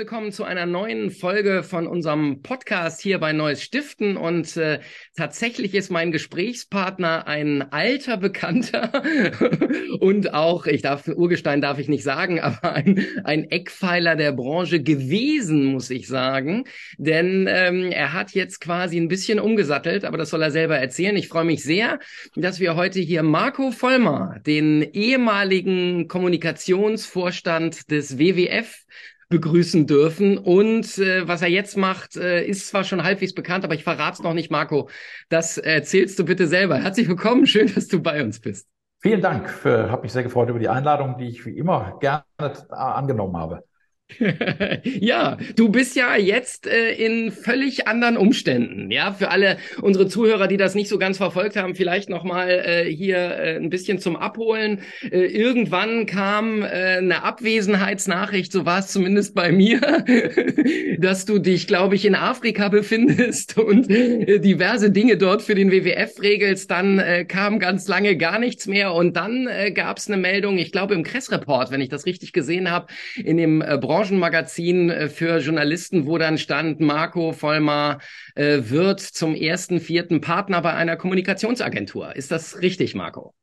willkommen zu einer neuen Folge von unserem Podcast hier bei Neues Stiften. Und äh, tatsächlich ist mein Gesprächspartner ein alter Bekannter und auch, ich darf, Urgestein darf ich nicht sagen, aber ein, ein Eckpfeiler der Branche gewesen, muss ich sagen. Denn ähm, er hat jetzt quasi ein bisschen umgesattelt, aber das soll er selber erzählen. Ich freue mich sehr, dass wir heute hier Marco Vollmer, den ehemaligen Kommunikationsvorstand des WWF, begrüßen dürfen. Und äh, was er jetzt macht, äh, ist zwar schon halbwegs bekannt, aber ich verrate es noch nicht, Marco. Das erzählst du bitte selber. Herzlich willkommen, schön, dass du bei uns bist. Vielen Dank. Für, habe mich sehr gefreut über die Einladung, die ich wie immer gerne angenommen habe. ja, du bist ja jetzt äh, in völlig anderen Umständen. Ja, für alle unsere Zuhörer, die das nicht so ganz verfolgt haben, vielleicht noch mal äh, hier äh, ein bisschen zum Abholen. Äh, irgendwann kam äh, eine Abwesenheitsnachricht, so war es zumindest bei mir, dass du dich, glaube ich, in Afrika befindest und äh, diverse Dinge dort für den WWF regelst. Dann kam ganz lange gar nichts mehr und dann gab es eine Meldung, ich glaube im Kressreport, wenn ich das richtig gesehen habe, in dem äh, Branchenmagazin äh, für Journalisten, wo dann stand, Marco Vollmer äh, wird zum ersten, vierten Partner bei einer Kommunikationsagentur. Ist das richtig, Marco?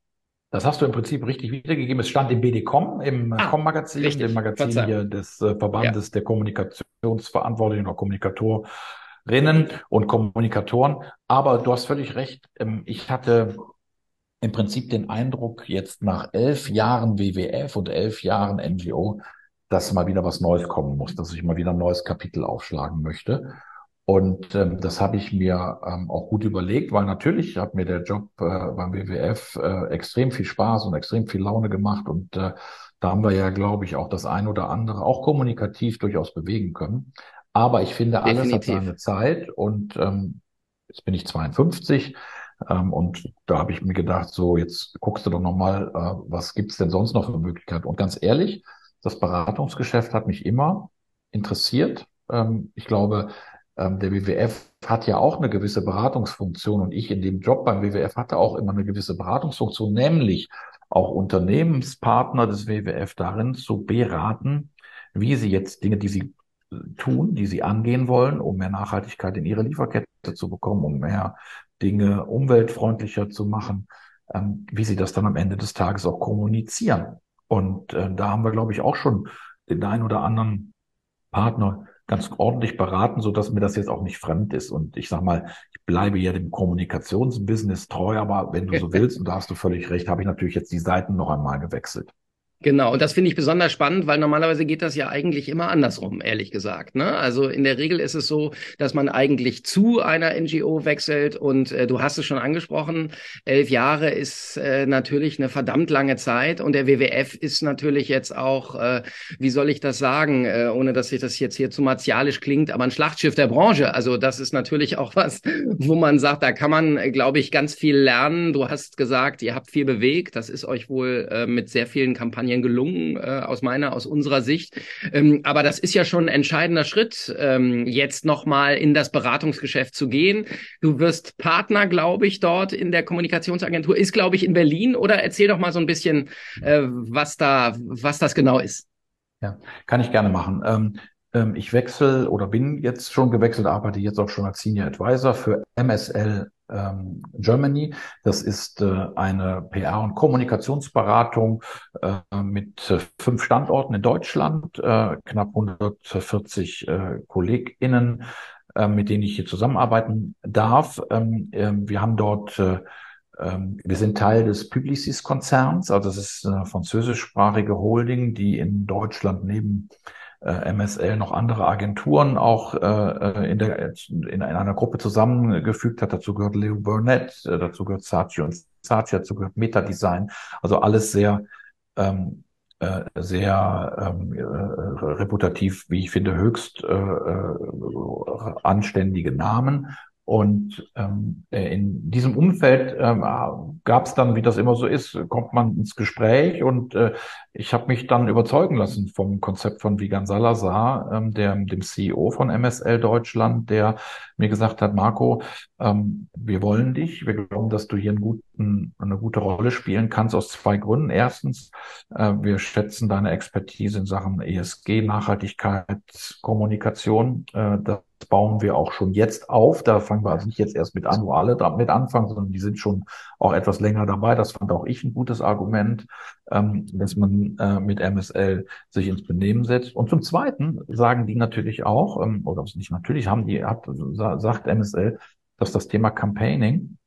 Das hast du im Prinzip richtig wiedergegeben. Es stand im BDCom, im ah, Com-Magazin, dem Magazin hier des äh, Verbandes ja. der Kommunikationsverantwortlichen oder Kommunikatorinnen und Kommunikatoren. Aber du hast völlig recht. Ähm, ich hatte im Prinzip den Eindruck, jetzt nach elf Jahren WWF und elf Jahren NGO, dass mal wieder was Neues kommen muss, dass ich mal wieder ein neues Kapitel aufschlagen möchte. Und ähm, das habe ich mir ähm, auch gut überlegt, weil natürlich hat mir der Job äh, beim WWF äh, extrem viel Spaß und extrem viel Laune gemacht. Und äh, da haben wir ja, glaube ich, auch das ein oder andere auch kommunikativ durchaus bewegen können. Aber ich finde, alles Definitiv. hat seine Zeit. Und ähm, jetzt bin ich 52. Ähm, und da habe ich mir gedacht, so jetzt guckst du doch nochmal, äh, was gibt's denn sonst noch für Möglichkeiten? Und ganz ehrlich, das Beratungsgeschäft hat mich immer interessiert. Ähm, ich glaube, ähm, der WWF hat ja auch eine gewisse Beratungsfunktion und ich in dem Job beim WWF hatte auch immer eine gewisse Beratungsfunktion, nämlich auch Unternehmenspartner des WWF darin zu beraten, wie sie jetzt Dinge, die sie äh, tun, die sie angehen wollen, um mehr Nachhaltigkeit in ihre Lieferkette zu bekommen, um mehr Dinge umweltfreundlicher zu machen, ähm, wie sie das dann am Ende des Tages auch kommunizieren. Und äh, da haben wir, glaube ich, auch schon den einen oder anderen Partner ganz ordentlich beraten, so dass mir das jetzt auch nicht fremd ist. Und ich sag mal, ich bleibe ja dem Kommunikationsbusiness treu, aber wenn du so willst, und da hast du völlig recht, habe ich natürlich jetzt die Seiten noch einmal gewechselt. Genau, und das finde ich besonders spannend, weil normalerweise geht das ja eigentlich immer andersrum, ehrlich gesagt. Ne? Also in der Regel ist es so, dass man eigentlich zu einer NGO wechselt und äh, du hast es schon angesprochen, elf Jahre ist äh, natürlich eine verdammt lange Zeit und der WWF ist natürlich jetzt auch, äh, wie soll ich das sagen, äh, ohne dass sich das jetzt hier zu martialisch klingt, aber ein Schlachtschiff der Branche. Also das ist natürlich auch was, wo man sagt, da kann man, glaube ich, ganz viel lernen. Du hast gesagt, ihr habt viel bewegt, das ist euch wohl äh, mit sehr vielen Kampagnen Kampagnen gelungen, äh, aus meiner, aus unserer Sicht. Ähm, aber das ist ja schon ein entscheidender Schritt, ähm, jetzt nochmal in das Beratungsgeschäft zu gehen. Du wirst Partner, glaube ich, dort in der Kommunikationsagentur, ist, glaube ich, in Berlin. Oder erzähl doch mal so ein bisschen, äh, was da, was das genau ist. Ja, kann ich gerne machen. Ähm, ähm ich wechsle oder bin jetzt schon gewechselt, arbeite jetzt auch schon als Senior Advisor für MSL ähm, Germany. Das ist äh, eine PR- und Kommunikationsberatung äh, mit äh, fünf Standorten in Deutschland, äh, knapp 140 äh, KollegInnen, äh, mit denen ich hier zusammenarbeiten darf. Ähm, äh, wir haben dort äh, ähm, wir sind Teil des Publicis-Konzerns, also das ist eine französischsprachige Holding, die in Deutschland neben äh, MSL noch andere Agenturen auch äh, äh, in, der, in, in einer Gruppe zusammengefügt hat. Dazu gehört Leo Burnett, äh, dazu gehört Saatchi und Saatchi, dazu gehört Metadesign. Also alles sehr ähm, äh, sehr ähm, äh, reputativ, wie ich finde, höchst äh, anständige Namen. Und ähm, äh, in diesem Umfeld ähm, gab es dann, wie das immer so ist, kommt man ins Gespräch und äh, ich habe mich dann überzeugen lassen vom Konzept von Vigan Salazar, ähm, der, dem CEO von MSL Deutschland, der mir gesagt hat, Marco, ähm, wir wollen dich, wir glauben, dass du hier einen guten, eine gute Rolle spielen kannst aus zwei Gründen. Erstens, äh, wir schätzen deine Expertise in Sachen ESG, Nachhaltigkeit, Kommunikation. Äh, das bauen wir auch schon jetzt auf. Da fangen wir also nicht jetzt erst mit an, wo alle damit anfangen, sondern die sind schon auch etwas länger dabei. Das fand auch ich ein gutes Argument, ähm, dass man äh, mit MSL sich ins Benehmen setzt. Und zum Zweiten sagen die natürlich auch, ähm, oder nicht natürlich, haben die, hat, sagt MSL, dass das Thema Campaigning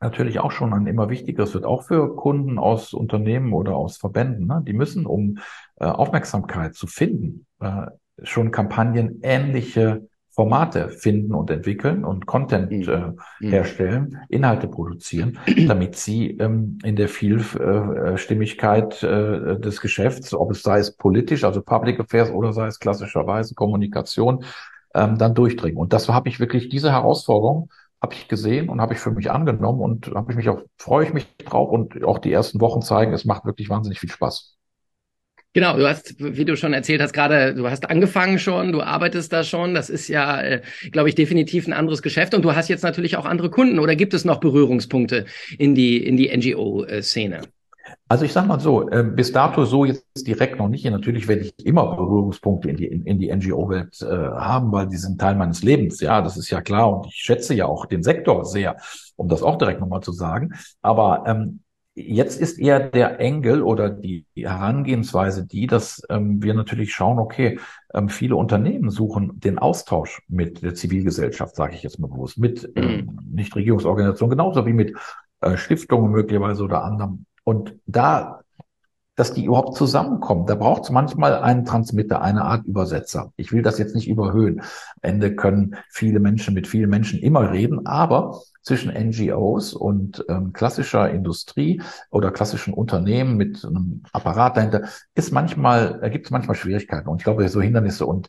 natürlich auch schon ein immer wichtigeres wird, auch für Kunden aus Unternehmen oder aus Verbänden. Ne? Die müssen, um äh, Aufmerksamkeit zu finden, äh, schon Kampagnen ähnliche Formate finden und entwickeln und Content mhm. äh, mhm. herstellen, Inhalte produzieren, damit sie ähm, in der Vielstimmigkeit äh, des Geschäfts, ob es sei es politisch, also Public Affairs oder sei es klassischerweise Kommunikation, ähm, dann durchdringen. Und das habe ich wirklich, diese Herausforderung habe ich gesehen und habe ich für mich angenommen und habe ich mich auch, freue ich mich drauf und auch die ersten Wochen zeigen, es macht wirklich wahnsinnig viel Spaß. Genau, du hast, wie du schon erzählt hast, gerade, du hast angefangen schon, du arbeitest da schon. Das ist ja, äh, glaube ich, definitiv ein anderes Geschäft. Und du hast jetzt natürlich auch andere Kunden. Oder gibt es noch Berührungspunkte in die in die NGO-Szene? Also ich sage mal so, äh, bis dato so jetzt direkt noch nicht. Natürlich werde ich immer Berührungspunkte in die, in, in die NGO-Welt äh, haben, weil die sind Teil meines Lebens. Ja, das ist ja klar. Und ich schätze ja auch den Sektor sehr, um das auch direkt nochmal zu sagen. Aber ähm, Jetzt ist eher der Engel oder die Herangehensweise die, dass ähm, wir natürlich schauen, okay, ähm, viele Unternehmen suchen den Austausch mit der Zivilgesellschaft, sage ich jetzt mal bewusst, mit ähm, mhm. Nichtregierungsorganisationen, genauso wie mit äh, Stiftungen möglicherweise oder anderem. Und da dass die überhaupt zusammenkommen. Da braucht es manchmal einen Transmitter, eine Art Übersetzer. Ich will das jetzt nicht überhöhen. Am Ende können viele Menschen mit vielen Menschen immer reden, aber zwischen NGOs und ähm, klassischer Industrie oder klassischen Unternehmen mit einem Apparat dahinter ist manchmal, da gibt es manchmal Schwierigkeiten und ich glaube, so Hindernisse. Und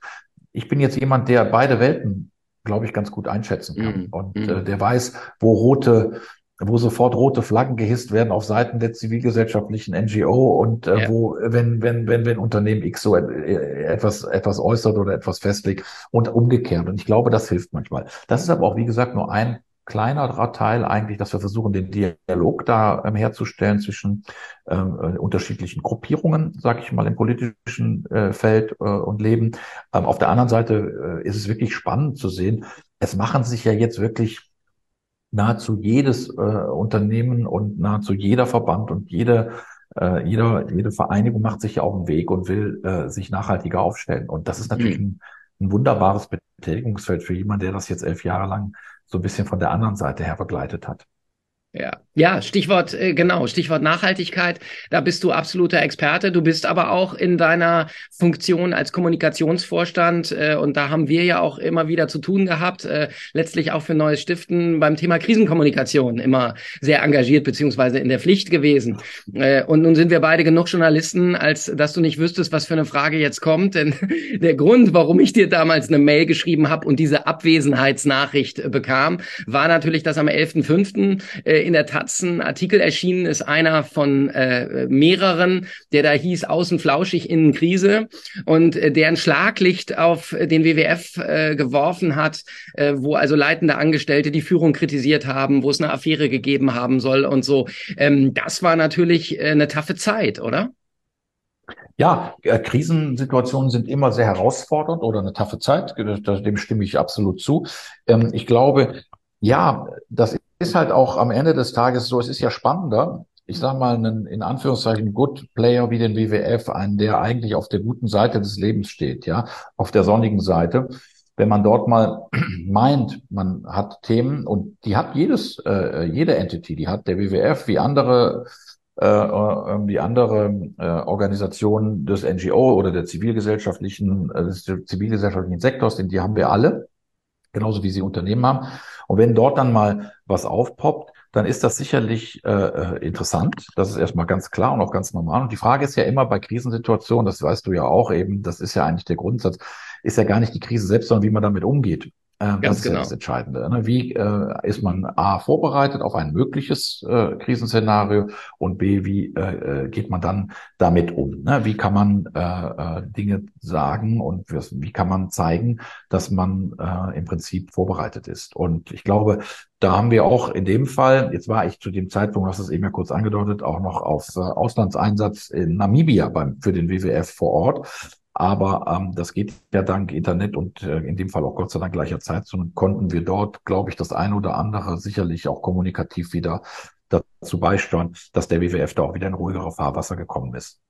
ich bin jetzt jemand, der beide Welten glaube ich, ganz gut einschätzen kann. Mm, und mm. Äh, der weiß, wo rote wo sofort rote Flaggen gehisst werden auf Seiten der zivilgesellschaftlichen NGO und äh, ja. wo, wenn, wenn, wenn, wenn Unternehmen X so äh, etwas, etwas äußert oder etwas festlegt und umgekehrt. Und ich glaube, das hilft manchmal. Das ist aber auch, wie gesagt, nur ein kleiner Teil eigentlich, dass wir versuchen, den Dialog da ähm, herzustellen zwischen ähm, äh, unterschiedlichen Gruppierungen, sage ich mal, im politischen äh, Feld äh, und Leben. Ähm, auf der anderen Seite äh, ist es wirklich spannend zu sehen, es machen sich ja jetzt wirklich nahezu jedes äh, Unternehmen und nahezu jeder Verband und jede, äh, jeder, jede Vereinigung macht sich ja auf den Weg und will äh, sich nachhaltiger aufstellen. Und das ist natürlich mhm. ein, ein wunderbares Betätigungsfeld für jemanden, der das jetzt elf Jahre lang so ein bisschen von der anderen Seite her begleitet hat. Ja, ja, Stichwort, äh, genau, Stichwort Nachhaltigkeit. Da bist du absoluter Experte. Du bist aber auch in deiner Funktion als Kommunikationsvorstand äh, und da haben wir ja auch immer wieder zu tun gehabt, äh, letztlich auch für Neues Stiften beim Thema Krisenkommunikation immer sehr engagiert beziehungsweise in der Pflicht gewesen. Äh, und nun sind wir beide genug Journalisten, als dass du nicht wüsstest, was für eine Frage jetzt kommt. Denn der Grund, warum ich dir damals eine Mail geschrieben habe und diese Abwesenheitsnachricht bekam, war natürlich, dass am 11.05. Äh, in der Taz Artikel erschienen ist, einer von äh, mehreren, der da hieß Außen flauschig, innen Krise und äh, der ein Schlaglicht auf den WWF äh, geworfen hat, äh, wo also leitende Angestellte die Führung kritisiert haben, wo es eine Affäre gegeben haben soll und so. Ähm, das war natürlich äh, eine taffe Zeit, oder? Ja, äh, Krisensituationen sind immer sehr herausfordernd oder eine taffe Zeit. Dem stimme ich absolut zu. Ähm, ich glaube, ja, das ist halt auch am Ende des Tages so, es ist ja spannender. Ich sage mal, einen, in Anführungszeichen Good Player wie den WWF, einen, der eigentlich auf der guten Seite des Lebens steht, ja, auf der sonnigen Seite. Wenn man dort mal meint, man hat Themen und die hat jedes, äh, jede Entity, die hat der WWF wie andere äh, äh, wie andere äh, Organisationen des NGO oder der zivilgesellschaftlichen, äh, des zivilgesellschaftlichen Sektors, denn die haben wir alle, genauso wie sie Unternehmen haben. Und wenn dort dann mal was aufpoppt, dann ist das sicherlich äh, äh, interessant. Das ist erstmal ganz klar und auch ganz normal. Und die Frage ist ja immer bei Krisensituationen, das weißt du ja auch eben, das ist ja eigentlich der Grundsatz, ist ja gar nicht die Krise selbst, sondern wie man damit umgeht. Ähm, das ist genau. ja das Entscheidende. Ne? Wie äh, ist man A vorbereitet auf ein mögliches äh, Krisenszenario und B, wie äh, äh geht man dann damit um? Ne? Wie kann man äh, äh, Dinge sagen und wie kann man zeigen, dass man äh, im Prinzip vorbereitet ist? Und ich glaube, da haben wir auch in dem Fall, jetzt war ich zu dem Zeitpunkt, was es eben ja kurz angedeutet, auch noch auf äh, Auslandseinsatz in Namibia beim, für den WWF vor Ort. Aber ähm, das geht ja dank Internet und äh, in dem Fall auch Gott sei Dank gleicher Zeit. So konnten wir dort, glaube ich, das eine oder andere sicherlich auch kommunikativ wieder dazu beisteuern, dass der WWF da auch wieder in ruhigere Fahrwasser gekommen ist.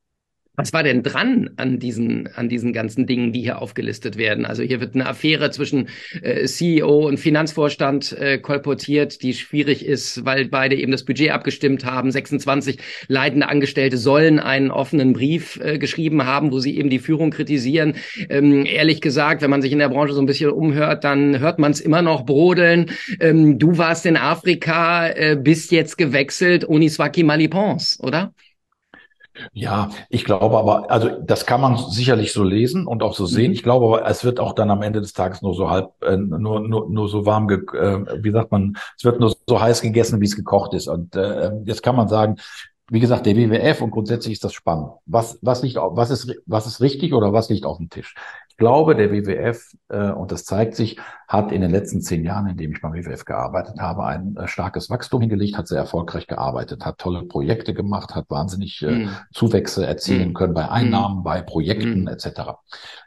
Was war denn dran an diesen, an diesen ganzen Dingen, die hier aufgelistet werden? Also hier wird eine Affäre zwischen äh, CEO und Finanzvorstand äh, kolportiert, die schwierig ist, weil beide eben das Budget abgestimmt haben. 26 leitende Angestellte sollen einen offenen Brief äh, geschrieben haben, wo sie eben die Führung kritisieren. Ähm, ehrlich gesagt, wenn man sich in der Branche so ein bisschen umhört, dann hört man es immer noch brodeln. Ähm, du warst in Afrika, äh, bist jetzt gewechselt, Uniswaki Malipons, oder? Ja, ich glaube aber, also das kann man sicherlich so lesen und auch so sehen. Mhm. Ich glaube aber, es wird auch dann am Ende des Tages nur so halb, äh, nur, nur, nur so warm, ge äh, wie sagt man, es wird nur so heiß gegessen, wie es gekocht ist. Und äh, jetzt kann man sagen, wie gesagt, der WWF und grundsätzlich ist das spannend. Was, was liegt, was ist, was ist richtig oder was liegt auf dem Tisch? Ich glaube, der WWF, äh, und das zeigt sich, hat in den letzten zehn Jahren, in dem ich beim WWF gearbeitet habe, ein äh, starkes Wachstum hingelegt, hat sehr erfolgreich gearbeitet, hat tolle Projekte gemacht, hat wahnsinnig äh, mm. Zuwächse erzielen mm. können bei Einnahmen, mm. bei Projekten mm. etc.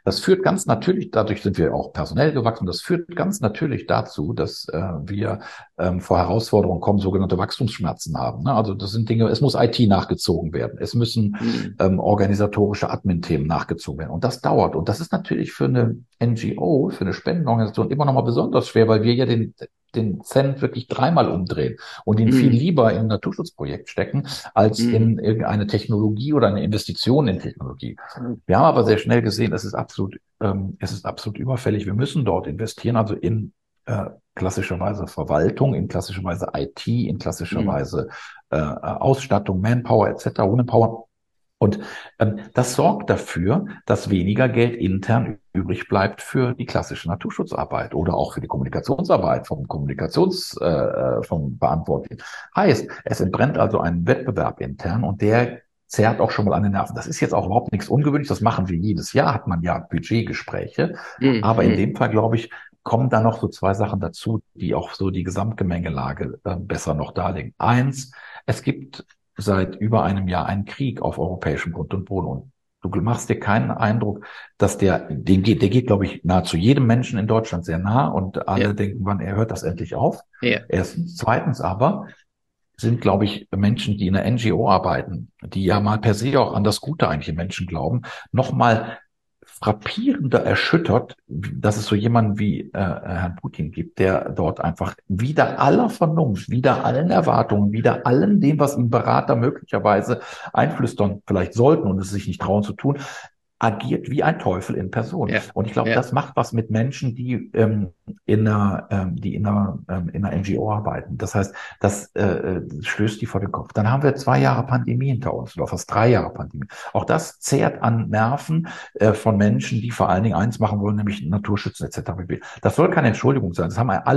Das führt ganz natürlich, dadurch sind wir auch personell gewachsen, das führt ganz natürlich dazu, dass äh, wir ähm, vor Herausforderungen kommen, sogenannte Wachstumsschmerzen haben. Ne? Also das sind Dinge, es muss IT nachgezogen werden, es müssen mm. ähm, organisatorische Admin-Themen nachgezogen werden und das dauert und das ist natürlich natürlich für eine NGO, für eine Spendenorganisation immer noch mal besonders schwer, weil wir ja den, den Cent wirklich dreimal umdrehen und ihn mhm. viel lieber in ein Naturschutzprojekt stecken, als mhm. in irgendeine Technologie oder eine Investition in Technologie. Mhm. Wir haben aber sehr schnell gesehen, es ist absolut, ähm, es ist absolut überfällig. Wir müssen dort investieren, also in äh, klassischerweise Verwaltung, in klassischerweise IT, in klassischerweise mhm. äh, Ausstattung, Manpower etc., Womanpower und ähm, das sorgt dafür, dass weniger Geld intern übrig bleibt für die klassische Naturschutzarbeit oder auch für die Kommunikationsarbeit vom Kommunikations äh, äh, vom Verantwortlichen. Heißt, es entbrennt also ein Wettbewerb intern und der zerrt auch schon mal an den Nerven. Das ist jetzt auch überhaupt nichts Ungewöhnliches. Das machen wir jedes Jahr, hat man ja Budgetgespräche. Mhm. Aber in dem Fall, glaube ich, kommen da noch so zwei Sachen dazu, die auch so die Gesamtgemengelage äh, besser noch darlegen. Eins, es gibt seit über einem Jahr einen Krieg auf europäischem Grund und Boden. Und du machst dir keinen Eindruck, dass der, den geht, der geht, glaube ich, nahezu jedem Menschen in Deutschland sehr nah und alle ja. denken, wann er hört das endlich auf. Ja. Erstens. Zweitens aber sind, glaube ich, Menschen, die in der NGO arbeiten, die ja mal per se auch an das Gute eigentlich Menschen glauben, nochmal frappierender erschüttert, dass es so jemanden wie äh, Herrn Putin gibt, der dort einfach wieder aller Vernunft, wieder allen Erwartungen, wieder allen dem, was ihm Berater möglicherweise einflüstern vielleicht sollten und es sich nicht trauen zu tun, agiert wie ein Teufel in Person. Ja. Und ich glaube, ja. das macht was mit Menschen, die ähm, in einer, ähm, die in einer, ähm, in einer NGO arbeiten. Das heißt, das äh, äh, stößt die vor den Kopf. Dann haben wir zwei Jahre Pandemie hinter uns oder fast drei Jahre Pandemie. Auch das zehrt an Nerven äh, von Menschen, die vor allen Dingen eins machen wollen, nämlich Naturschützen etc. Das soll keine Entschuldigung sein. Das haben wir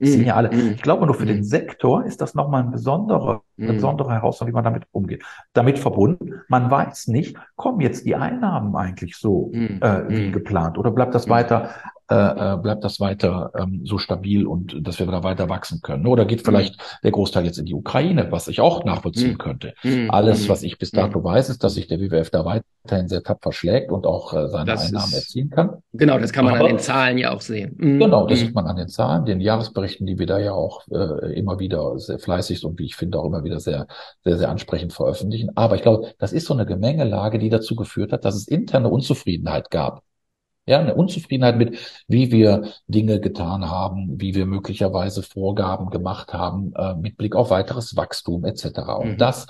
alle sehen ja alle. Ich glaube, nur für den Sektor ist das nochmal ein besonderer, eine besondere Herausforderung, wie man damit umgeht. Damit verbunden, man weiß nicht, kommen jetzt die Einnahmen eigentlich so äh, wie geplant oder bleibt das weiter äh, äh, bleibt das weiter ähm, so stabil und dass wir da weiter wachsen können. Oder geht vielleicht mhm. der Großteil jetzt in die Ukraine, was ich auch nachvollziehen mhm. könnte. Mhm. Alles, mhm. was ich bis dato mhm. weiß, ist, dass sich der WWF da weiterhin sehr tapfer schlägt und auch äh, seine das Einnahmen ist, erzielen kann. Genau, das kann man Aber, an den Zahlen ja auch sehen. Mhm. Genau, das sieht man an den Zahlen, den Jahresberichten, die wir da ja auch äh, immer wieder sehr fleißig und wie ich finde auch immer wieder sehr, sehr, sehr ansprechend veröffentlichen. Aber ich glaube, das ist so eine Gemengelage, die dazu geführt hat, dass es interne Unzufriedenheit gab ja, eine Unzufriedenheit mit, wie wir Dinge getan haben, wie wir möglicherweise Vorgaben gemacht haben, äh, mit Blick auf weiteres Wachstum etc. Und mhm. das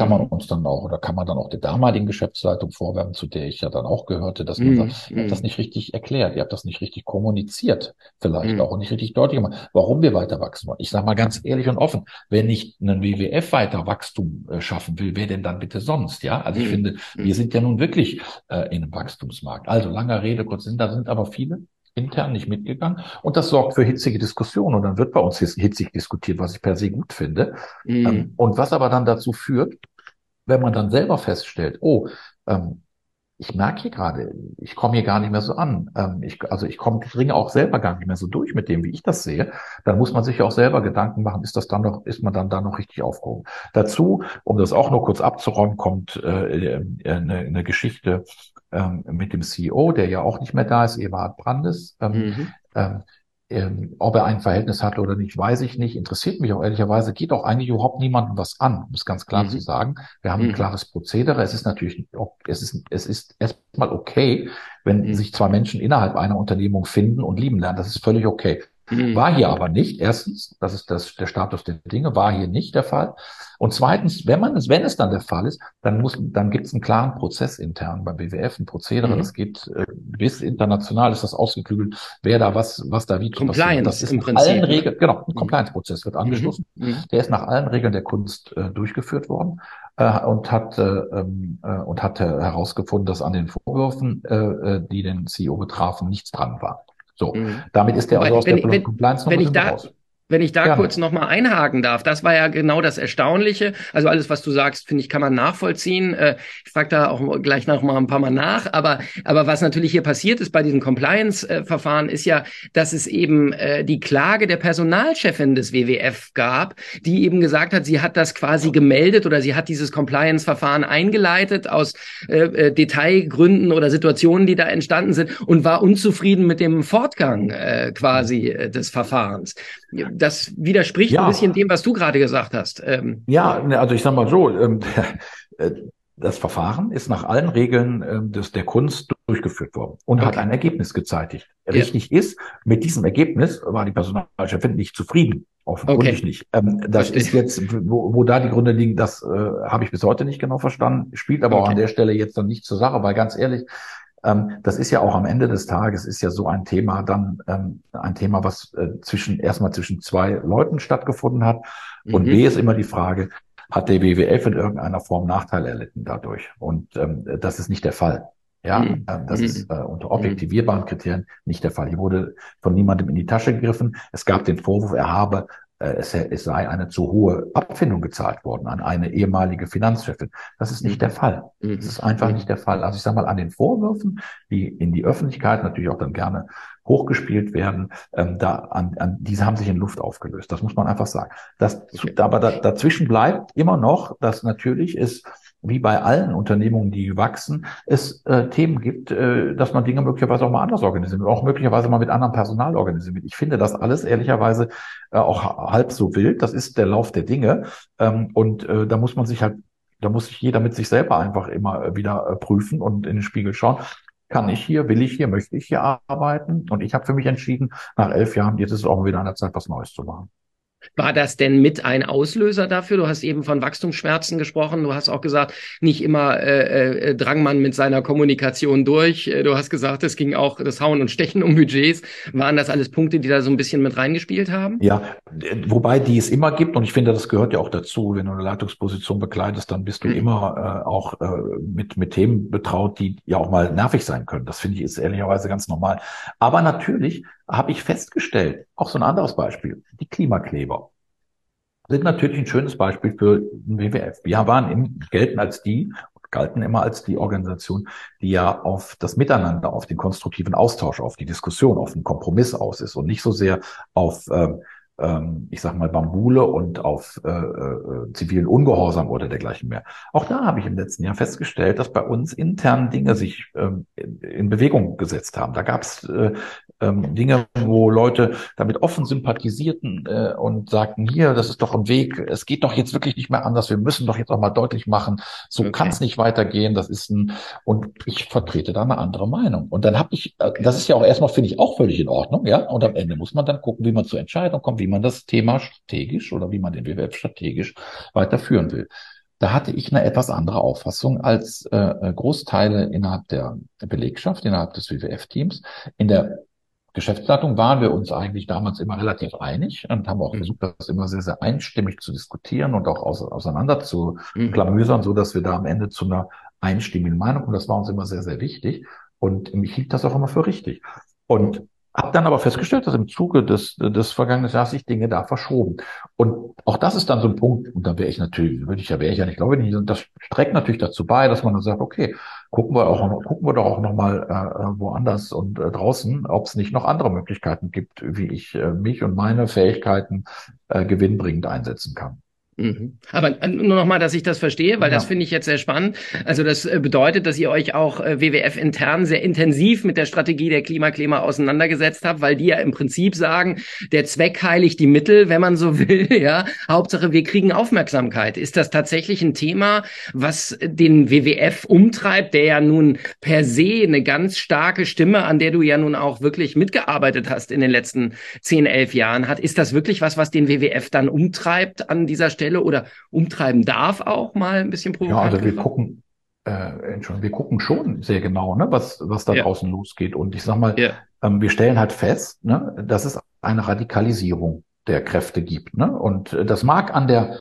kann man mhm. uns dann auch oder kann man dann auch der damaligen Geschäftsleitung vorwerfen, zu der ich ja dann auch gehörte, dass man mm, sagt, ihr habt das nicht richtig erklärt, ihr habt das nicht richtig kommuniziert, vielleicht mm. auch nicht richtig deutlich gemacht, warum wir weiter wachsen wollen. Ich sage mal ganz ehrlich und offen, wenn nicht ein WWF weiter Wachstum äh, schaffen will, wer denn dann bitte sonst? Ja, also ich mm. finde, wir sind ja nun wirklich äh, in einem Wachstumsmarkt. Also langer Rede, kurz Sinn, da sind aber viele intern nicht mitgegangen. Und das sorgt für hitzige Diskussionen. Und dann wird bei uns hitzig diskutiert, was ich per se gut finde. Mhm. Ähm, und was aber dann dazu führt, wenn man dann selber feststellt, oh, ähm, ich merke hier gerade, ich komme hier gar nicht mehr so an. Ähm, ich, also ich komme, dringe auch selber gar nicht mehr so durch mit dem, wie ich das sehe. Dann muss man sich auch selber Gedanken machen, ist das dann noch, ist man dann da noch richtig aufgehoben? Dazu, um das auch nur kurz abzuräumen, kommt äh, äh eine, eine Geschichte ähm, mit dem CEO, der ja auch nicht mehr da ist, Eberhard Brandes. Ähm, mhm. ähm, ähm, ob er ein Verhältnis hatte oder nicht, weiß ich nicht. Interessiert mich auch ehrlicherweise. Geht auch eigentlich überhaupt niemandem was an, um es ganz klar mhm. zu sagen. Wir haben mhm. ein klares Prozedere. Es ist natürlich, es ist, es ist erstmal okay, wenn mhm. sich zwei Menschen innerhalb einer Unternehmung finden und lieben lernen. Das ist völlig okay. Mhm. War hier aber nicht. Erstens, das ist das, der Status der Dinge, war hier nicht der Fall. Und zweitens, wenn man es, wenn es dann der Fall ist, dann muss, dann gibt es einen klaren Prozess intern beim BWF, ein Prozedere, mhm. das geht äh, bis international ist das ausgeklügelt, wer da was, was da wie Compliance passiert. Das ist im Prinzip. allen Regeln, genau, ein Compliance-Prozess wird mhm. angeschlossen. Mhm. Der ist nach allen Regeln der Kunst äh, durchgeführt worden äh, und hat äh, ähm, äh, und hat herausgefunden, dass an den Vorwürfen, äh, äh, die den CEO betrafen, nichts dran war. So, mhm. damit ist der also aus wenn, der wenn, Compliance noch wenn ich da, raus. Wenn ich da Gerne. kurz nochmal einhaken darf, das war ja genau das Erstaunliche. Also alles, was du sagst, finde ich, kann man nachvollziehen. Äh, ich frage da auch gleich noch mal ein paar Mal nach. Aber, aber was natürlich hier passiert ist bei diesem Compliance-Verfahren, ist ja, dass es eben äh, die Klage der Personalchefin des WWF gab, die eben gesagt hat, sie hat das quasi gemeldet oder sie hat dieses Compliance-Verfahren eingeleitet aus äh, Detailgründen oder Situationen, die da entstanden sind und war unzufrieden mit dem Fortgang quasi des Verfahrens das widerspricht ja. ein bisschen dem, was du gerade gesagt hast. Ähm, ja, ne, also ich sag mal so, ähm, äh, das Verfahren ist nach allen Regeln ähm, des, der Kunst durchgeführt worden und okay. hat ein Ergebnis gezeitigt. Richtig ja. ist, mit diesem Ergebnis war die Personalchefin nicht zufrieden. Offenkundig okay. nicht. Ähm, das Verstehe. ist jetzt, wo, wo da die Gründe liegen, das äh, habe ich bis heute nicht genau verstanden. Spielt aber okay. auch an der Stelle jetzt dann nicht zur Sache, weil ganz ehrlich, das ist ja auch am Ende des Tages ist ja so ein Thema dann ähm, ein Thema, was äh, zwischen erstmal zwischen zwei Leuten stattgefunden hat. Und mhm. B ist immer die Frage, hat der WWF in irgendeiner Form Nachteil erlitten dadurch? Und ähm, das ist nicht der Fall. Ja, mhm. Ähm, das mhm. ist äh, unter objektivierbaren Kriterien nicht der Fall. Hier wurde von niemandem in die Tasche gegriffen. Es gab den Vorwurf, er habe äh, es, es sei eine zu hohe Abfindung gezahlt worden an eine ehemalige Finanzchefin. Das ist nicht mhm. der Fall. Das ist einfach mhm. nicht der Fall. Also ich sage mal, an den Vorwürfen, die in die Öffentlichkeit natürlich auch dann gerne hochgespielt werden, ähm, da an, an diese haben sich in Luft aufgelöst. Das muss man einfach sagen. Das, aber da, dazwischen bleibt immer noch, dass natürlich ist wie bei allen Unternehmungen, die wachsen, es äh, Themen gibt, äh, dass man Dinge möglicherweise auch mal anders organisiert, auch möglicherweise mal mit anderem Personal organisiert. Ich finde das alles ehrlicherweise äh, auch halb so wild. Das ist der Lauf der Dinge. Ähm, und äh, da muss man sich halt, da muss sich jeder mit sich selber einfach immer wieder äh, prüfen und in den Spiegel schauen. Kann ich hier, will ich hier, möchte ich hier arbeiten? Und ich habe für mich entschieden, nach elf Jahren, jetzt ist es auch wieder an der Zeit, was Neues zu machen. War das denn mit ein Auslöser dafür? Du hast eben von Wachstumsschmerzen gesprochen. Du hast auch gesagt, nicht immer äh, äh, drang man mit seiner Kommunikation durch. Äh, du hast gesagt, es ging auch das Hauen und Stechen um Budgets. Waren das alles Punkte, die da so ein bisschen mit reingespielt haben? Ja, wobei die es immer gibt und ich finde, das gehört ja auch dazu. Wenn du eine Leitungsposition bekleidest, dann bist du mhm. immer äh, auch äh, mit mit Themen betraut, die ja auch mal nervig sein können. Das finde ich ist ehrlicherweise ganz normal. Aber natürlich habe ich festgestellt, auch so ein anderes Beispiel, die Klimakleber sind natürlich ein schönes Beispiel für den WWF. Wir waren im, gelten als die, galten immer als die Organisation, die ja auf das Miteinander, auf den konstruktiven Austausch, auf die Diskussion, auf den Kompromiss aus ist und nicht so sehr auf ähm, ähm, ich sag mal, Bambule und auf äh, äh, zivilen Ungehorsam oder dergleichen mehr. Auch da habe ich im letzten Jahr festgestellt, dass bei uns intern Dinge sich ähm, in Bewegung gesetzt haben. Da gab es äh, ähm, Dinge, wo Leute damit offen sympathisierten äh, und sagten, hier, das ist doch ein Weg, es geht doch jetzt wirklich nicht mehr anders, wir müssen doch jetzt auch mal deutlich machen, so okay. kann es nicht weitergehen, das ist ein, und ich vertrete da eine andere Meinung. Und dann habe ich, äh, das ist ja auch erstmal, finde ich, auch völlig in Ordnung, ja, und am Ende muss man dann gucken, wie man zur Entscheidung kommt, wie man das Thema strategisch oder wie man den WWF strategisch weiterführen will. Da hatte ich eine etwas andere Auffassung als äh, äh Großteile innerhalb der Belegschaft, innerhalb des WWF-Teams. In der Geschäftsleitung waren wir uns eigentlich damals immer relativ einig und haben auch mhm. versucht, das immer sehr, sehr einstimmig zu diskutieren und auch auseinander zu mhm. klamüsern, so dass wir da am Ende zu einer einstimmigen Meinung kommen. Das war uns immer sehr, sehr wichtig. Und ich hielt das auch immer für richtig. Und Hab dann aber festgestellt, dass im Zuge des, des vergangenen Jahres sich Dinge da verschoben. Und auch das ist dann so ein Punkt, und da wäre ich natürlich, würde ich ja, wäre ich ja nicht, glaube ich, das trägt natürlich dazu bei, dass man dann sagt, okay, gucken wir auch, gucken wir doch auch nochmal äh, woanders und äh, draußen, ob es nicht noch andere Möglichkeiten gibt, wie ich äh, mich und meine Fähigkeiten äh, gewinnbringend einsetzen kann. Mhm. Aber äh, nur noch mal, dass ich das verstehe, weil ja. das finde ich jetzt sehr spannend. Also das äh, bedeutet, dass ihr euch auch äh, WWF intern sehr intensiv mit der Strategie der Klimaklima auseinandergesetzt habt, weil die ja im Prinzip sagen, der Zweck heiligt die Mittel, wenn man so will. Ja, Hauptsache wir kriegen Aufmerksamkeit. Ist das tatsächlich ein Thema, was den WWF umtreibt, der ja nun per se eine ganz starke Stimme, an der du ja nun auch wirklich mitgearbeitet hast in den letzten zehn, elf Jahren hat? Ist das wirklich was, was den WWF dann umtreibt an dieser Stelle? Stelle oder umtreiben darf auch mal ein bisschen provokativ? Ja, also wir gucken, äh, Entschuldigung, wir gucken schon sehr genau, ne, was, was da ja. draußen losgeht. Und ich sag mal, ja. ähm, wir stellen halt fest, ne, dass es eine Radikalisierung der Kräfte gibt. Ne? Und das mag an der,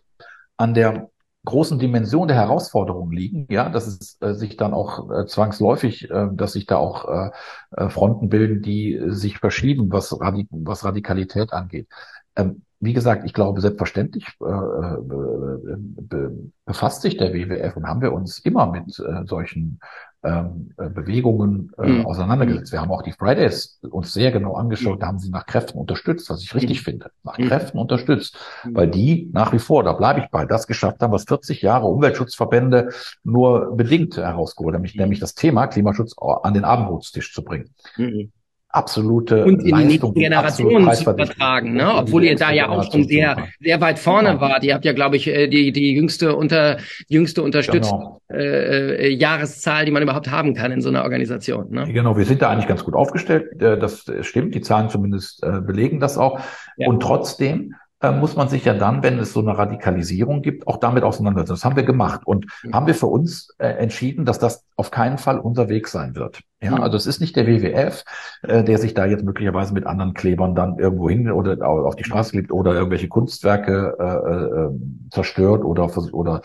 an der großen Dimension der Herausforderungen liegen, ja, dass es äh, sich dann auch äh, zwangsläufig, äh, dass sich da auch äh, äh Fronten bilden, die sich verschieben, was, Radik was Radikalität angeht. Ähm, wie gesagt, ich glaube, selbstverständlich äh, äh, be, befasst sich der WWF und haben wir uns immer mit äh, solchen ähm, äh, Bewegungen äh, mhm. auseinandergesetzt. Wir haben auch die Fridays uns sehr genau angeschaut, mhm. da haben sie nach Kräften unterstützt, was ich richtig mhm. finde, nach mhm. Kräften unterstützt, mhm. weil die nach wie vor, da bleibe ich bei, das geschafft haben, was 40 Jahre Umweltschutzverbände nur bedingt herausgeholt, nämlich, mhm. nämlich das Thema Klimaschutz an den Abendbrotstisch zu bringen absolute und in die nächste Generation zu übertragen, ne? obwohl ihr da ja auch schon sehr sehr weit vorne genau. wart. Ihr habt ja, glaube ich, äh, die die jüngste unter jüngste unterstützt genau. äh, äh, Jahreszahl, die man überhaupt haben kann in so einer Organisation. Ne? Genau, wir sind da eigentlich ganz gut aufgestellt. Äh, das stimmt, die Zahlen zumindest belegen das auch. Ja. Und trotzdem äh, muss man sich ja dann, wenn es so eine Radikalisierung gibt, auch damit auseinandersetzen. Das haben wir gemacht und mhm. haben wir für uns äh, entschieden, dass das auf keinen Fall unser Weg sein wird. Ja, mhm. also es ist nicht der WWF, äh, der sich da jetzt möglicherweise mit anderen Klebern dann irgendwo hin oder auf die Straße klebt oder irgendwelche Kunstwerke äh, äh, ähm, zerstört oder oder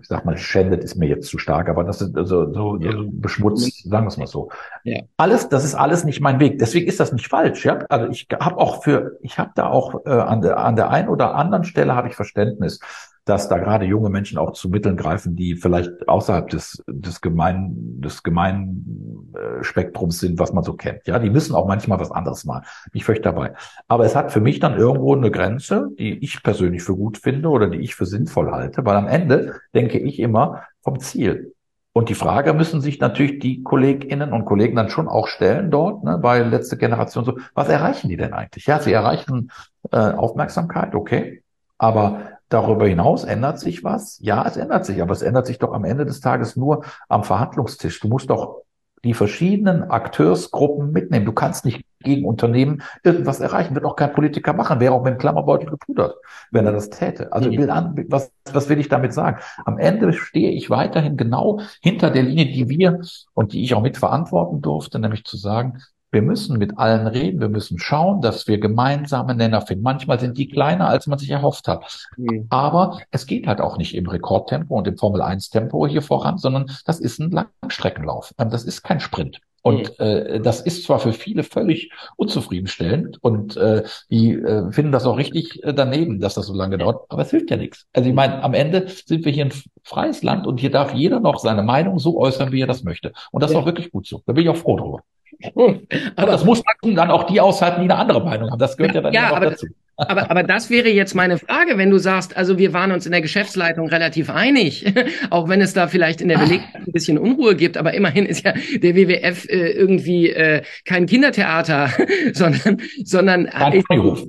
ich sag mal, schändet ist mir jetzt zu stark, aber das ist also so, ja. so beschmutzt, sagen wir es mal so. Ja. Alles, das ist alles nicht mein Weg. Deswegen ist das nicht falsch. Ja, also ich habe auch für, ich habe da auch äh, an der an der einen oder anderen Stelle habe ich Verständnis dass da gerade junge Menschen auch zu Mitteln greifen, die vielleicht außerhalb des, des gemeinen, des gemeinen Spektrums sind, was man so kennt. Ja, die müssen auch manchmal was anderes machen. Ich völlig dabei. Aber es hat für mich dann irgendwo eine Grenze, die ich persönlich für gut finde oder die ich für sinnvoll halte, weil am Ende denke ich immer vom Ziel. Und die Frage müssen sich natürlich die Kolleginnen und Kollegen dann schon auch stellen dort, ne, bei letzte Generation so, was erreichen die denn eigentlich? Ja, sie erreichen äh, Aufmerksamkeit, okay. Aber Darüber hinaus ändert sich was? Ja, es ändert sich, aber es ändert sich doch am Ende des Tages nur am Verhandlungstisch. Du musst doch die verschiedenen Akteursgruppen mitnehmen. Du kannst nicht gegen Unternehmen irgendwas erreichen. Wird auch kein Politiker machen. Wäre auch mit dem Klammerbeutel gepudert, wenn er das täte. Also will an, was, was will ich damit sagen? Am Ende stehe ich weiterhin genau hinter der Linie, die wir und die ich auch mitverantworten durfte, nämlich zu sagen, wir müssen mit allen reden, wir müssen schauen, dass wir gemeinsame Nenner finden. Manchmal sind die kleiner, als man sich erhofft hat. Mhm. Aber es geht halt auch nicht im Rekordtempo und im Formel-1-Tempo hier voran, sondern das ist ein Langstreckenlauf. Ähm, das ist kein Sprint. Und mhm. äh, das ist zwar für viele völlig unzufriedenstellend und äh, die äh, finden das auch richtig äh, daneben, dass das so lange dauert, aber es hilft ja nichts. Also ich meine, am Ende sind wir hier ein freies Land und hier darf jeder noch seine Meinung so äußern, wie er das möchte. Und das ja. ist auch wirklich gut so. Da bin ich auch froh drüber. Aber das muss dann auch die aushalten, die eine andere Meinung haben. Das gehört ja, ja dann ja, auch dazu. Aber, aber das wäre jetzt meine Frage, wenn du sagst, also wir waren uns in der Geschäftsleitung relativ einig, auch wenn es da vielleicht in der Belegschaft ein bisschen Unruhe gibt, aber immerhin ist ja der WWF äh, irgendwie äh, kein Kindertheater, sondern sondern äh,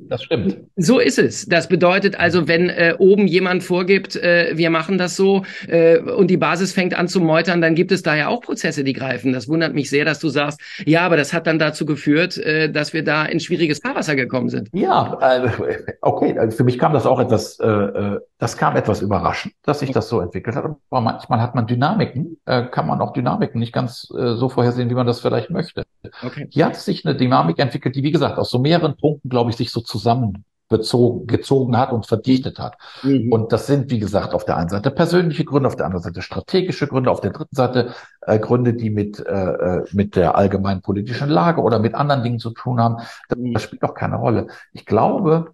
das stimmt. So ist es. Das bedeutet also, wenn äh, oben jemand vorgibt, äh, wir machen das so äh, und die Basis fängt an zu meutern, dann gibt es da ja auch Prozesse, die greifen. Das wundert mich sehr, dass du sagst, ja, aber das hat dann dazu geführt, äh, dass wir da in schwieriges Fahrwasser gekommen sind. Ja, äh, okay, also für mich kam das auch etwas, äh, äh, das kam etwas überraschend, dass sich das so entwickelt hat. Aber manchmal hat man Dynamiken, äh, kann man auch Dynamiken nicht ganz äh, so vorhersehen, wie man das vielleicht möchte. Okay. Hier hat sich eine Dynamik entwickelt, die, wie gesagt, aus so mehreren Punkten, glaube ich, sich so zusammen bezogen, gezogen hat und verdichtet hat. Mhm. Und das sind, wie gesagt, auf der einen Seite persönliche Gründe, auf der anderen Seite strategische Gründe, auf der dritten Seite äh, Gründe, die mit, äh, äh mit der allgemeinen politischen Lage oder mit anderen Dingen zu tun haben. Das, mhm. das spielt doch keine Rolle. Ich glaube,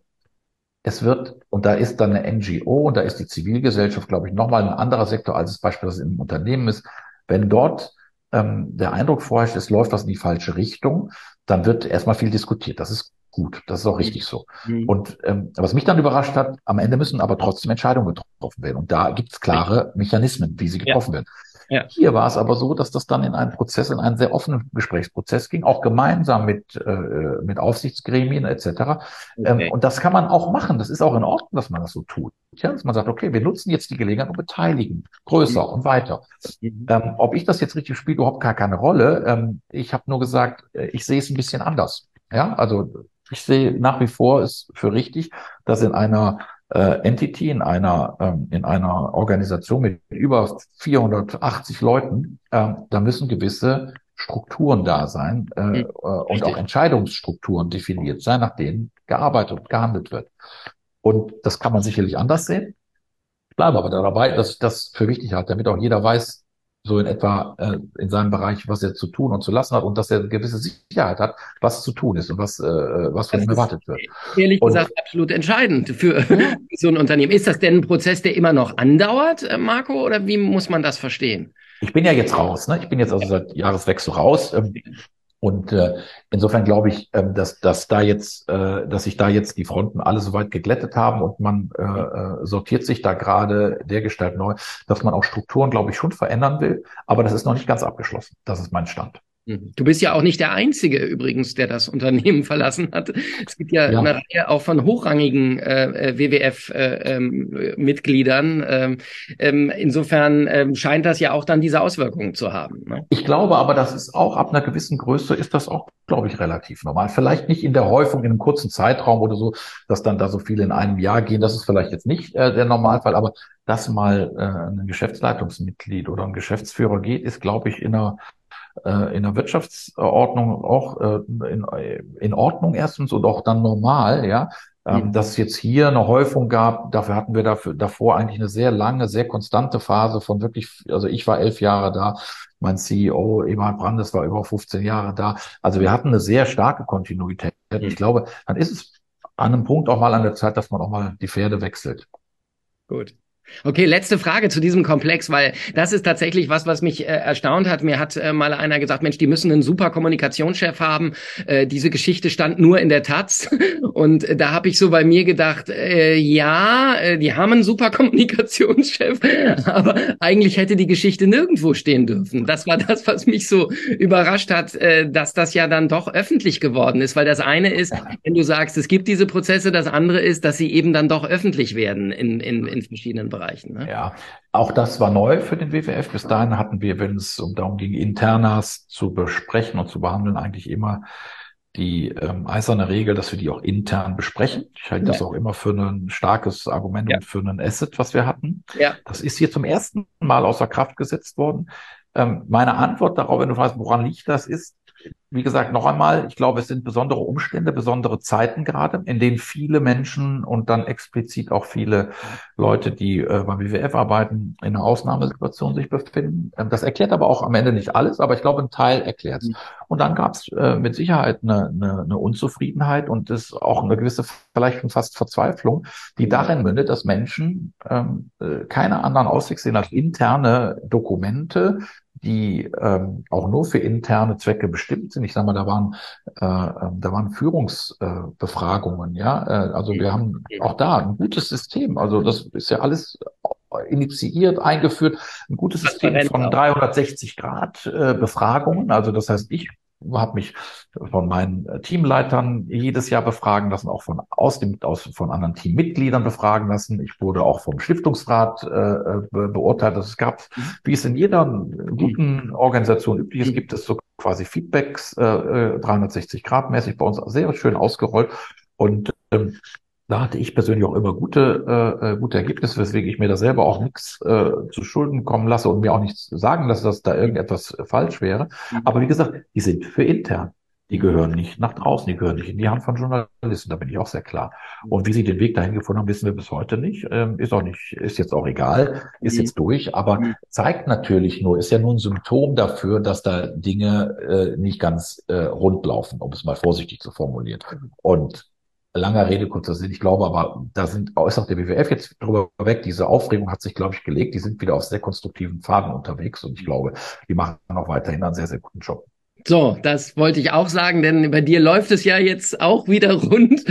es wird, und da ist dann eine NGO und da ist die Zivilgesellschaft, glaube ich, nochmal ein anderer Sektor, als es beispielsweise im Unternehmen ist. Wenn dort ähm, der Eindruck vorherrscht, es läuft was in die falsche Richtung, dann wird erstmal viel diskutiert. Das ist gut, das ist auch richtig so. Mhm. Und ähm, was mich dann überrascht hat, am Ende müssen aber trotzdem Entscheidungen getroffen werden. Und da gibt es klare Mechanismen, wie sie getroffen ja. werden. Ja. Hier war es aber so, dass das dann in einen Prozess, in einen sehr offenen Gesprächsprozess ging, auch gemeinsam mit, äh, mit Aufsichtsgremien etc. Ähm, okay. Ähm, und das kann man auch machen. Das ist auch in Ordnung, dass man das so tut. Ja, dass man sagt, okay, wir nutzen jetzt die Gelegenheit und beteiligen größer mhm. und weiter. Mhm. Ähm, ob ich das jetzt richtig spiele, überhaupt gar keine Rolle. Ähm, ich habe nur gesagt, äh, ich sehe es ein bisschen anders. Ja, also ich sehe nach wie vor es für richtig, dass in einer äh, Entity, in einer, ähm, in einer Organisation mit über 480 Leuten, äh, da müssen gewisse Strukturen da sein äh, mhm. und auch Entscheidungsstrukturen definiert sein, nach denen gearbeitet und gehandelt wird. Und das kann man sicherlich anders sehen. Ich bleibe aber dabei, dass ich das für wichtig halte, damit auch jeder weiß, so in etwa äh, in seinem Bereich, was er zu tun und zu lassen hat und dass er eine gewisse Sicherheit hat, was zu tun ist und was, äh, was von ihm erwartet wird. Ehrlich und, gesagt absolut entscheidend für so ein Unternehmen. Ist das denn ein Prozess, der immer noch andauert, äh, Marco, oder wie muss man das verstehen? Ich bin ja jetzt raus, ne? Ich bin jetzt also seit Jahreswechsel raus. Und äh, insofern glaube ich, ähm, dass, dass da jetzt, äh, dass sich da jetzt die Fronten alle soweit geglättet haben und man äh, äh, sortiert sich da gerade der Gestalt neu, dass man auch Strukturen, glaube ich, schon verändern will. Aber das ist noch nicht ganz abgeschlossen. Das ist mein Stand. Mhm. Du bist ja auch nicht der Einzige übrigens, der das Unternehmen verlassen hat. Es gibt ja, ja. eine Reihe auch von hochrangigen äh, WWF-Mitgliedern. Äh, ähm, ähm, insofern ähm, scheint das ja auch dann diese Auswirkungen zu haben. Ne? Ich glaube aber, das ist auch ab einer gewissen Größe ist das auch, glaube ich, relativ normal. Vielleicht nicht in der Häufung in einem kurzen Zeitraum oder so, dass dann da so viele in einem Jahr gehen. Das ist vielleicht jetzt nicht äh, der Normalfall, aber dass mal äh, ein Geschäftsleitungsmitglied oder ein Geschäftsführer geht, ist, glaube ich, in einer äh, in der Wirtschaftsordnung auch äh, in, in Ordnung erstens und auch dann normal, ja. Ähm. Dass es jetzt hier eine Häufung gab, dafür hatten wir dafür, davor eigentlich eine sehr lange, sehr konstante Phase von wirklich, also ich war elf Jahre da, mein CEO Eberhard Brandes war über 15 Jahre da. Also wir hatten eine sehr starke Kontinuität. Ich mhm. glaube, dann ist es an einem Punkt auch mal an der Zeit, dass man auch mal die Pferde wechselt. Gut. Okay, letzte Frage zu diesem Komplex, weil das ist tatsächlich was, was mich äh, erstaunt hat. Mir hat äh, mal einer gesagt, Mensch, die müssen einen super Kommunikationschef haben. Äh, diese Geschichte stand nur in der Taz. Und äh, da habe ich so bei mir gedacht, äh, ja, äh, die haben einen super Kommunikationschef, aber eigentlich hätte die Geschichte nirgendwo stehen dürfen. Das war das, was mich so überrascht hat, dass das ja dann doch öffentlich geworden ist. Weil das eine ist, wenn du sagst, es gibt diese Prozesse, das andere ist, dass sie eben dann doch öffentlich werden in, in, in verschiedenen Bereichen. Bereichen. Ne? Ja, auch das war neu für den WWF. Bis dahin hatten wir, wenn es um darum ging, Internas zu besprechen und zu behandeln, eigentlich immer die ähm, eiserne Regel, dass wir die auch intern besprechen. Ich halte ja. das auch immer für ein starkes Argument ja. und für einen Asset, was wir hatten. Ja. Das ist hier zum ersten Mal außer Kraft gesetzt worden. Ähm, meine Antwort darauf, wenn du fragst, woran liegt das, ist, wie gesagt, noch einmal, ich glaube, es sind besondere Umstände, besondere Zeiten gerade, in denen viele Menschen und dann explizit auch viele Leute, die äh, beim WWF arbeiten, in einer Ausnahmesituation sich befinden. Ähm, das erklärt aber auch am Ende nicht alles, aber ich glaube, ein Teil erklärt es. Mhm. Und dann gab es äh, mit Sicherheit eine, eine, eine Unzufriedenheit und es auch eine gewisse, vielleicht schon fast Verzweiflung, die darin mündet, dass Menschen ähm, äh, keine anderen Aussicht sehen als interne Dokumente, die ähm, auch nur für interne Zwecke bestimmt sind. Ich sage mal, da waren äh, ähm, da waren Führungsbefragungen, äh, ja. Äh, also wir haben auch da ein gutes System. Also das ist ja alles initiiert, eingeführt, ein gutes System von 360 Grad äh, Befragungen. Also das heißt, ich habe mich von meinen äh, Teamleitern jedes Jahr befragen lassen, auch von aus dem aus von anderen Teammitgliedern befragen lassen. Ich wurde auch vom Stiftungsrat äh, be beurteilt. Es gab, wie es in jeder guten Organisation üblich ist, gibt es so quasi Feedbacks äh, 360 äh, Grad mäßig bei uns sehr schön ausgerollt und ähm, da hatte ich persönlich auch immer gute, äh, äh, gute Ergebnisse, weswegen ich mir da selber auch nichts äh, zu Schulden kommen lasse und mir auch nichts sagen lasse, dass da irgendetwas falsch wäre. Mhm. Aber wie gesagt, die sind für intern. Die gehören nicht nach draußen, die gehören nicht in die Hand von Journalisten, da bin ich auch sehr klar. Und wie sie den Weg dahin gefunden haben, wissen wir bis heute nicht. Ähm, ist auch nicht, ist jetzt auch egal, ist mhm. jetzt durch, aber mhm. zeigt natürlich nur, ist ja nur ein Symptom dafür, dass da Dinge äh, nicht ganz äh, rund laufen, um es mal vorsichtig zu formulieren. Und langer Rede, kurzer Sinn. Ich glaube aber, da sind, ist auch der WWF jetzt drüber weg. Diese Aufregung hat sich, glaube ich, gelegt. Die sind wieder auf sehr konstruktiven Pfaden unterwegs und ich glaube, die machen auch weiterhin einen sehr, sehr guten Job. So, das wollte ich auch sagen, denn bei dir läuft es ja jetzt auch wieder rund.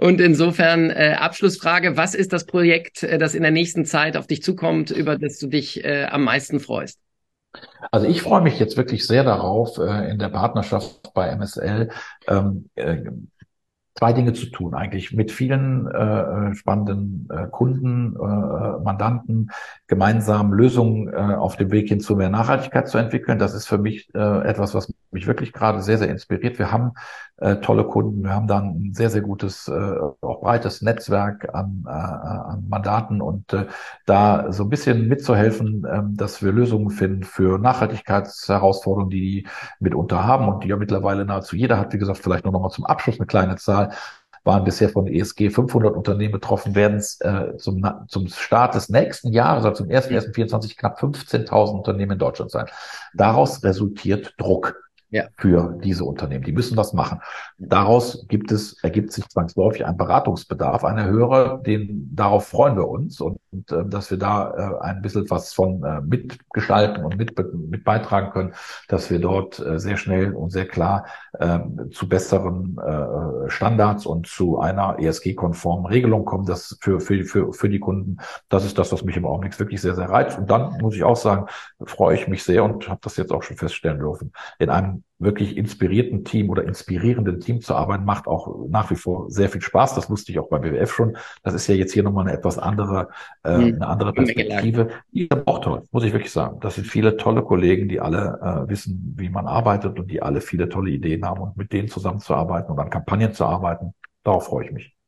Und insofern äh, Abschlussfrage, was ist das Projekt, äh, das in der nächsten Zeit auf dich zukommt, über das du dich äh, am meisten freust? Also ich freue mich jetzt wirklich sehr darauf, äh, in der Partnerschaft bei MSL ähm, äh, zwei Dinge zu tun eigentlich mit vielen äh, spannenden äh, Kunden, äh, Mandanten gemeinsam Lösungen äh, auf dem Weg hin zu mehr Nachhaltigkeit zu entwickeln. Das ist für mich äh, etwas, was mich wirklich gerade sehr, sehr inspiriert. Wir haben äh, tolle Kunden, wir haben dann ein sehr, sehr gutes, äh, auch breites Netzwerk an, äh, an Mandaten und äh, da so ein bisschen mitzuhelfen, äh, dass wir Lösungen finden für Nachhaltigkeitsherausforderungen, die die mitunter haben und die ja mittlerweile nahezu jeder hat. Wie gesagt, vielleicht nur noch mal zum Abschluss eine kleine Zahl waren bisher von ESG 500 Unternehmen betroffen, werden es äh, zum, zum Start des nächsten Jahres, also zum 1.1.24 knapp 15.000 Unternehmen in Deutschland sein. Daraus resultiert Druck ja. für diese Unternehmen. Die müssen was machen. Daraus gibt es, ergibt sich zwangsläufig ein Beratungsbedarf, eine höhere, den, darauf freuen wir uns und, und äh, dass wir da äh, ein bisschen was von äh, mitgestalten und mit, mit beitragen können, dass wir dort äh, sehr schnell und sehr klar äh, zu besseren äh, Standards und zu einer ESG-konformen Regelung kommen, das für, für, für, für die Kunden, das ist das, was mich im Augenblick wirklich sehr, sehr reizt. Und dann muss ich auch sagen, freue ich mich sehr und habe das jetzt auch schon feststellen dürfen, in einem wirklich inspirierten Team oder inspirierenden Team zu arbeiten, macht auch nach wie vor sehr viel Spaß. Das wusste ich auch bei BWF schon. Das ist ja jetzt hier nochmal eine etwas andere, äh, hm. eine andere Perspektive. Die ist auch toll, muss ich wirklich sagen. Das sind viele tolle Kollegen, die alle äh, wissen, wie man arbeitet und die alle viele tolle Ideen haben und mit denen zusammenzuarbeiten und an Kampagnen zu arbeiten. Darauf freue ich mich.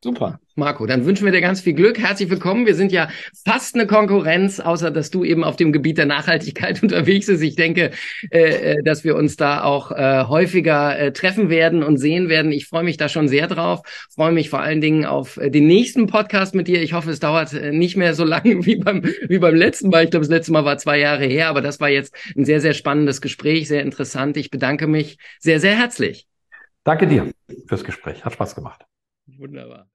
Super, Marco. Dann wünschen wir dir ganz viel Glück. Herzlich willkommen. Wir sind ja fast eine Konkurrenz, außer dass du eben auf dem Gebiet der Nachhaltigkeit unterwegs bist. Ich denke, äh, äh, dass wir uns da auch äh, häufiger äh, treffen werden und sehen werden. Ich freue mich da schon sehr drauf. Freue mich vor allen Dingen auf äh, den nächsten Podcast mit dir. Ich hoffe, es dauert äh, nicht mehr so lange wie beim, wie beim letzten Mal. Ich glaube, das letzte Mal war zwei Jahre her, aber das war jetzt ein sehr, sehr spannendes Gespräch, sehr interessant. Ich bedanke mich sehr, sehr herzlich. Danke dir fürs Gespräch. Hat Spaß gemacht. Por nada.